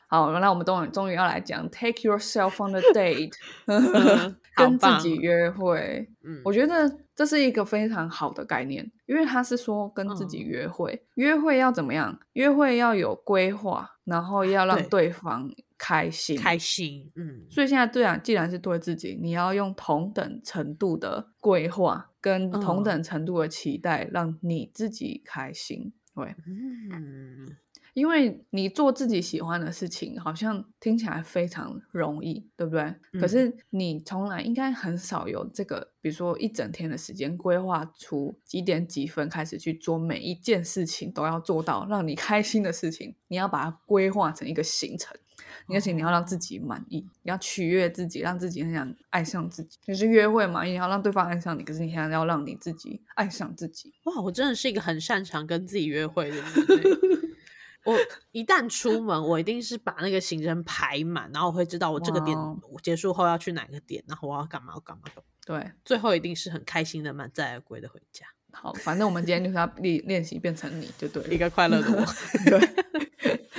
好，那我们终于终于要来讲 take yourself on a date，跟自己约会。嗯，我觉得这是一个非常好的概念，因为他是说跟自己约会，约会要怎么样？约会要有规划，然后要让对方开心，开心。嗯，所以现在对啊，既然是对自己，你要用同等程度的规划跟同等程度的期待，让你自己开心。对，嗯。因为你做自己喜欢的事情，好像听起来非常容易，对不对？可是你从来应该很少有这个，比如说一整天的时间规划出几点几分开始去做每一件事情，都要做到让你开心的事情。你要把它规划成一个行程，而且你要让自己满意，你要取悦自己，让自己很想爱上自己。就是约会嘛，你要让对方爱上你，可是你现在要让你自己爱上自己。哇，我真的是一个很擅长跟自己约会的人。我 一旦出门，我一定是把那个行程排满，然后我会知道我这个点结束后要去哪个点，然后我要干嘛，要干嘛对，最后一定是很开心的满载而归的回家。好，反正我们今天就是要练练习变成你就对，一个快乐的我。对。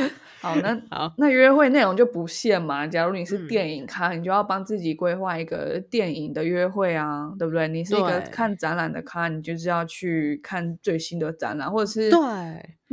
好，那 好，那约会内容就不限嘛。假如你是电影咖，你就要帮自己规划一个电影的约会啊，对不对？你是一个看展览的咖，你就是要去看最新的展览，或者是对，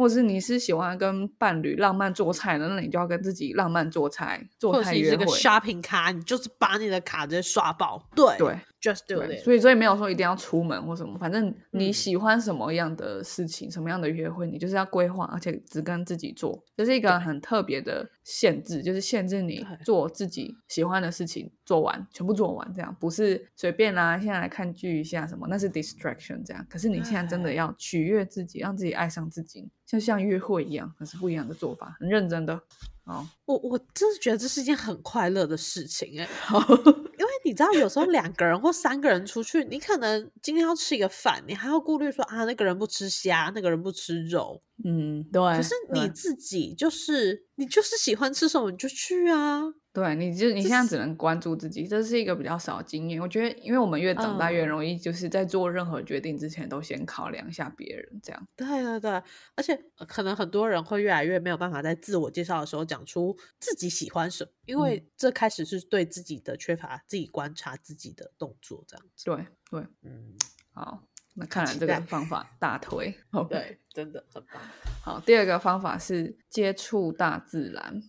或者是你是喜欢跟伴侣浪漫做菜的，那你就要跟自己浪漫做菜，做菜约会。shopping 卡，你就是把你的卡直接刷爆。对对。Just do it。所以，所以没有说一定要出门或什么，反正你喜欢什么样的事情，什么样的约会，你就是要规划，而且只跟自己做，这是一个很特别的限制，就是限制你做自己喜欢的事情，做完全部做完，这样不是随便啦。现在来看剧一下什么，那是 distraction 这样。可是你现在真的要取悦自己，让自己爱上自己，就像约会一样，那是不一样的做法，很认真的。哦，我我真是觉得这是一件很快乐的事情哎。因为你知道，有时候两个人或三个人出去，你可能今天要吃一个饭，你还要顾虑说啊，那个人不吃虾，那个人不吃肉，嗯，对。可是你自己就是你就是喜欢吃什么你就去啊。对，你就你现在只能关注自己，这是一个比较少经验。我觉得，因为我们越长大越容易，就是在做任何决定之前都先考量一下别人，这样。对对对，而且可能很多人会越来越没有办法在自我介绍的时候讲出自己喜欢什么，因为这开始是对自己的缺乏，自己观察自己的动作这样子。对对，嗯，好，那看来这个方法大推。对，真的很棒。好，第二个方法是接触大自然。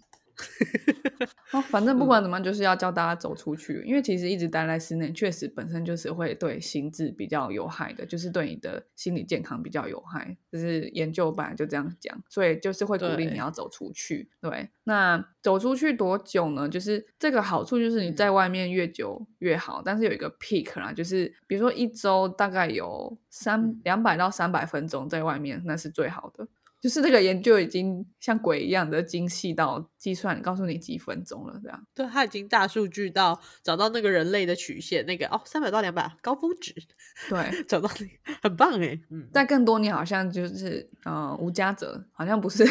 哦，反正不管怎么样，就是要教大家走出去。因为其实一直待在室内，确实本身就是会对心智比较有害的，就是对你的心理健康比较有害。就是研究本来就这样讲，所以就是会鼓励你要走出去。对，那走出去多久呢？就是这个好处就是你在外面越久越好，但是有一个 peak 啦，就是比如说一周大概有三两百到三百分钟在外面，那是最好的。就是这个研究已经像鬼一样的精细到计算，告诉你几分钟了，这样。对，它已经大数据到找到那个人类的曲线，那个哦，三百到两百高峰值。对，找到你很棒哎。嗯，但更多你好像就是呃无家者，好像不是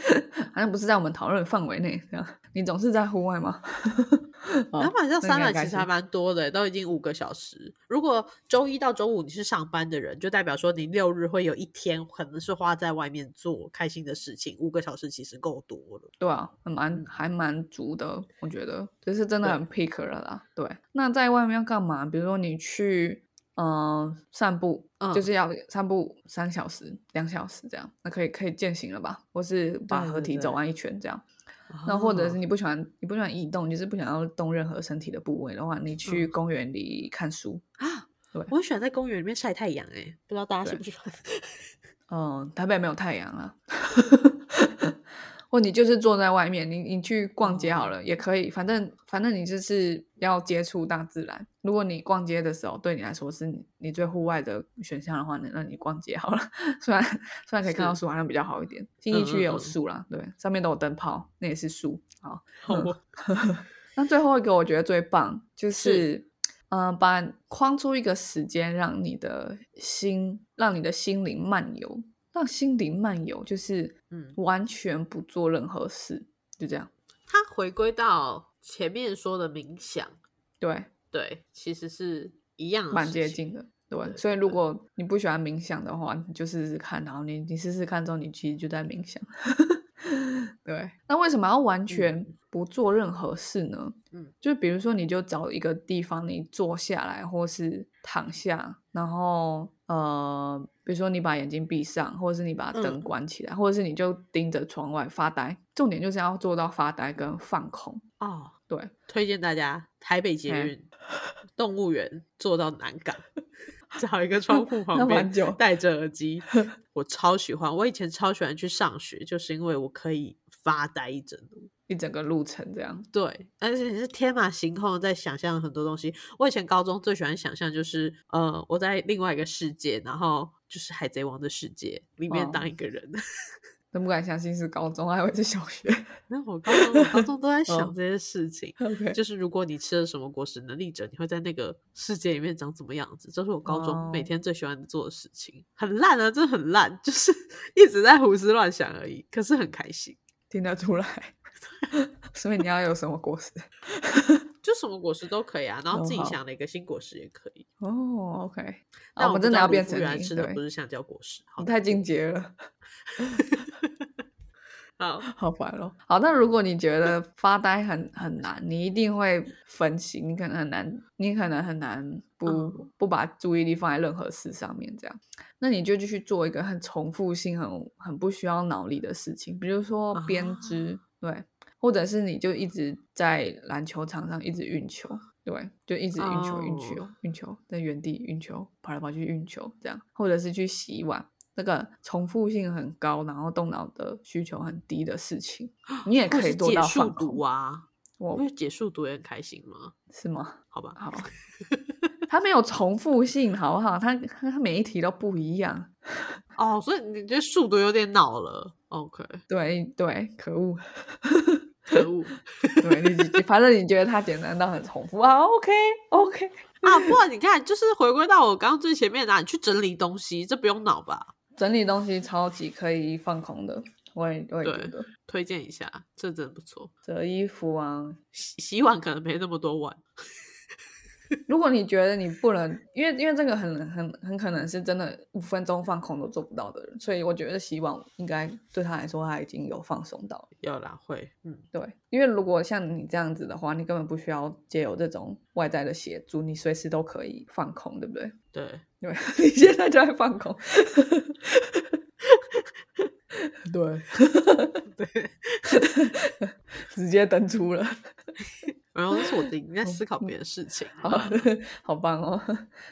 好像不是在我们讨论范围内。这样，你总是在户外吗？那晚上三晚其实还蛮多的，都已经五个小时。如果周一到周五你是上班的人，就代表说你六日会有一天可能是花在外面做开心的事情。五个小时其实够多了。对啊，蛮还蛮足的，我觉得这是真的很 pick 了啦。对，那在外面要干嘛？比如说你去嗯散步，就是要散步三小时、两小时这样，那可以可以践行了吧？或是把合体走完一圈这样。那或者是你不喜欢你不喜欢移动，就是不想要动任何身体的部位的话，你去公园里看书啊。对，我很喜欢在公园里面晒太阳，哎，不知道大家喜不喜欢？嗯，台北没有太阳啊。或你就是坐在外面，你你去逛街好了，也可以。反正反正你就是要接触大自然。如果你逛街的时候对你来说是你你最户外的选项的话，那那你逛街好了。虽然虽然可以看到树，好像比较好一点。新义区也有树啦，对，上面都有灯泡，那也是树。好，那最后一个我觉得最棒就是，嗯，把框出一个时间，让你的心，让你的心灵漫游。让心灵漫游，就是嗯，完全不做任何事，就这样。它回归到前面说的冥想，对对，其实是一样，蛮接近的。对，所以如果你不喜欢冥想的话，你就试试看，然后你你试试看之后，你其实就在冥想。对，那为什么要完全不做任何事呢？嗯，就比如说，你就找一个地方，你坐下来，或是躺下，然后呃，比如说你把眼睛闭上，或者是你把灯关起来，或者是你就盯着窗外发呆。重点就是要做到发呆跟放空哦。对，推荐大家台北捷运动物园坐到南港。找一个窗户旁 边，戴着耳机，我超喜欢。我以前超喜欢去上学，就是因为我可以发呆一整路，一整个路程这样。对，而且你是天马行空在想象很多东西。我以前高中最喜欢想象就是，呃，我在另外一个世界，然后就是海贼王的世界里面当一个人。都不敢相信是高中，还以为是小学。那我高中，我高中都在 想这些事情。就是如果你吃了什么果实，能力者，你会在那个世界里面长怎么样子？这是我高中每天最喜欢做的事情。很烂啊，真的很烂，就是 一直在胡思乱想而已。可是很开心，听得出来。所以你要有什么果实？就什么果实都可以啊。然后自己想了一个新果实也可以。哦，OK。那我们真的要变成原来吃的不是橡胶果实，你太进阶了。好好烦哦。好，那如果你觉得发呆很很难，你一定会分心，你可能很难，你可能很难不不把注意力放在任何事上面，这样，那你就继续做一个很重复性、很很不需要脑力的事情，比如说编织，对，或者是你就一直在篮球场上一直运球，对，就一直运球、运球、运球，在原地运球，跑来跑去运球，这样，或者是去洗碗。那个重复性很高，然后动脑的需求很低的事情，你也可以做到放空啊。我解数读也很开心吗？是吗？好吧，好吧。它没有重复性，好不好？它它每一题都不一样。哦，所以你觉得数读有点恼了？OK，对对，可恶，可恶。对你，反正你觉得它简单到很重复啊？OK OK 啊，不然你看，就是回归到我刚刚最前面的，你去整理东西，这不用脑吧？整理东西超级可以放空的，我也我也觉得推荐一下，这真的不错。折衣服啊，洗洗碗可能没那么多碗。如果你觉得你不能，因为因为这个很很很可能是真的五分钟放空都做不到的人，所以我觉得希望应该对他来说他已经有放松到。有啦，会，嗯，对，因为如果像你这样子的话，你根本不需要借由这种外在的协助，你随时都可以放空，对不对？对，对，你现在就在放空。对，对，直接登出了。然后是我自己在思考别的事情，好，好棒哦！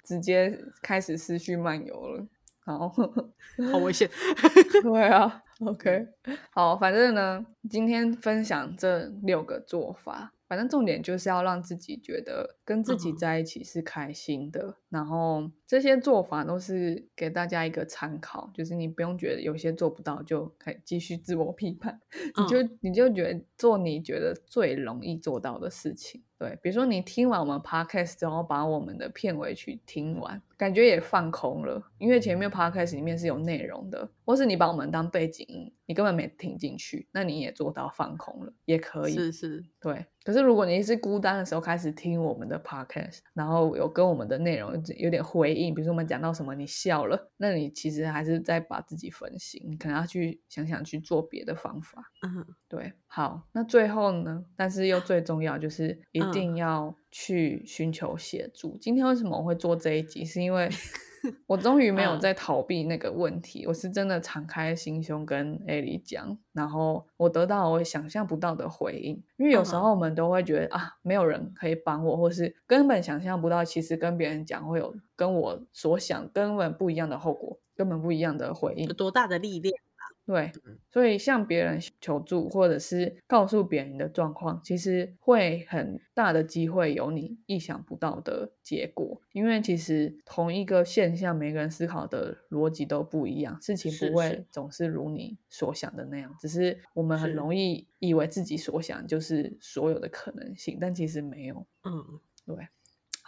直接开始思绪漫游了，好，好危险。对啊，OK，好，反正呢，今天分享这六个做法，反正重点就是要让自己觉得跟自己在一起是开心的，然后这些做法都是给大家一个参考，就是你不用觉得有些做不到就可以继续自我批判，你就你就觉得做你觉得最容易做到的事情。对，比如说你听完我们 podcast 之后，把我们的片尾曲听完，感觉也放空了，因为前面 podcast 里面是有内容的，或是你把我们当背景音，你根本没听进去，那你也做到放空了，也可以。是是，对。可是如果你是孤单的时候开始听我们的 podcast，然后有跟我们的内容有点回应，比如说我们讲到什么你笑了，那你其实还是在把自己分心，你可能要去想想去做别的方法。嗯，对。好，那最后呢？但是又最重要就是一定要去寻求协助。今天为什么我会做这一集？是因为。我终于没有在逃避那个问题，我是真的敞开心胸跟艾莉讲，然后我得到我想象不到的回应。因为有时候我们都会觉得啊，没有人可以帮我，或是根本想象不到，其实跟别人讲会有跟我所想根本不一样的后果，根本不一样的回应，有多大的力量。对，所以向别人求助，或者是告诉别人的状况，其实会很大的机会有你意想不到的结果。因为其实同一个现象，每个人思考的逻辑都不一样，事情不会总是如你所想的那样。只是我们很容易以为自己所想就是所有的可能性，但其实没有。嗯，对。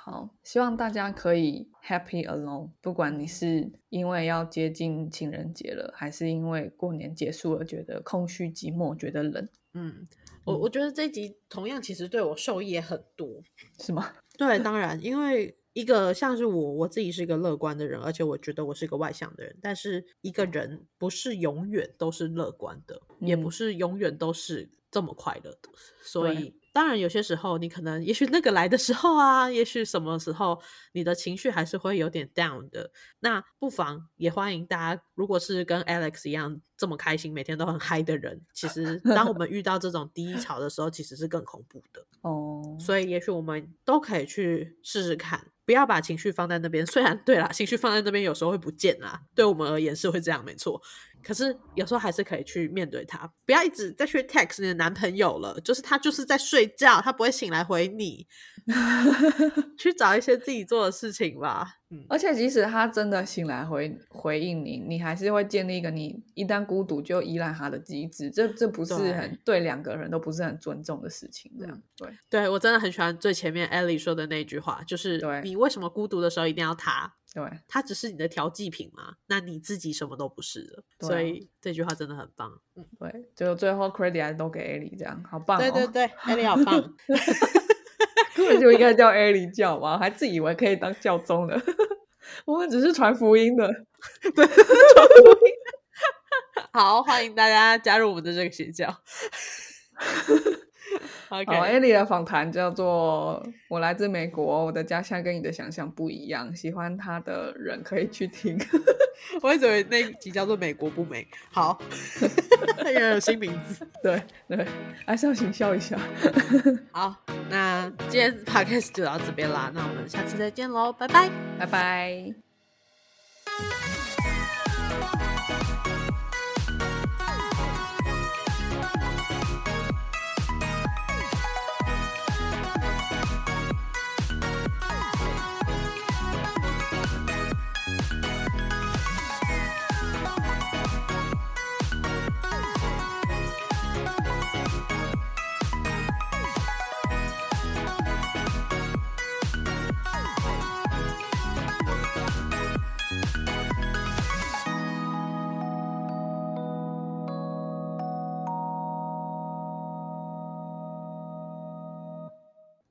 好，希望大家可以 happy alone。不管你是因为要接近情人节了，还是因为过年结束了觉得空虚寂寞、觉得冷，嗯，我我觉得这集同样其实对我受益也很多，是吗？对，当然，因为一个像是我，我自己是一个乐观的人，而且我觉得我是一个外向的人。但是一个人不是永远都是乐观的，也不是永远都是这么快乐的，所以。当然，有些时候你可能，也许那个来的时候啊，也许什么时候你的情绪还是会有点 down 的。那不妨也欢迎大家，如果是跟 Alex 一样这么开心，每天都很嗨的人，其实当我们遇到这种低潮的时候，其实是更恐怖的 哦。所以，也许我们都可以去试试看，不要把情绪放在那边。虽然对啦，情绪放在那边有时候会不见啦，对我们而言是会这样，没错。可是有时候还是可以去面对他，不要一直在去 text 你的男朋友了，就是他就是在睡觉，他不会醒来回你，去找一些自己做的事情吧。嗯，而且即使他真的醒来回回应你，你还是会建立一个你一旦孤独就依赖他的机制，这这不是很对两个人都不是很尊重的事情。这样对，对我真的很喜欢最前面 Ellie 说的那句话，就是你为什么孤独的时候一定要他？对，他只是你的调剂品嘛？那你自己什么都不是了。所以这句话真的很棒。嗯，对，就最后 credit 还是都给 Ellie，这样好棒。对对对，Ellie 好棒，根本就应该叫 Ellie 教嘛，还自以为可以当教宗的。我们只是传福音的，对，传福音。好，欢迎大家加入我们的这个邪教。好，Ellie 的访谈叫做《我来自美国，我的家乡跟你的想象不一样》，喜欢他的人可以去听。我一直以为那集叫做《美国不美》。好，原来有新名字。对对，还是要行笑一下。好，那今天 Podcast 就到这边啦，那我们下次再见喽，拜拜，拜拜。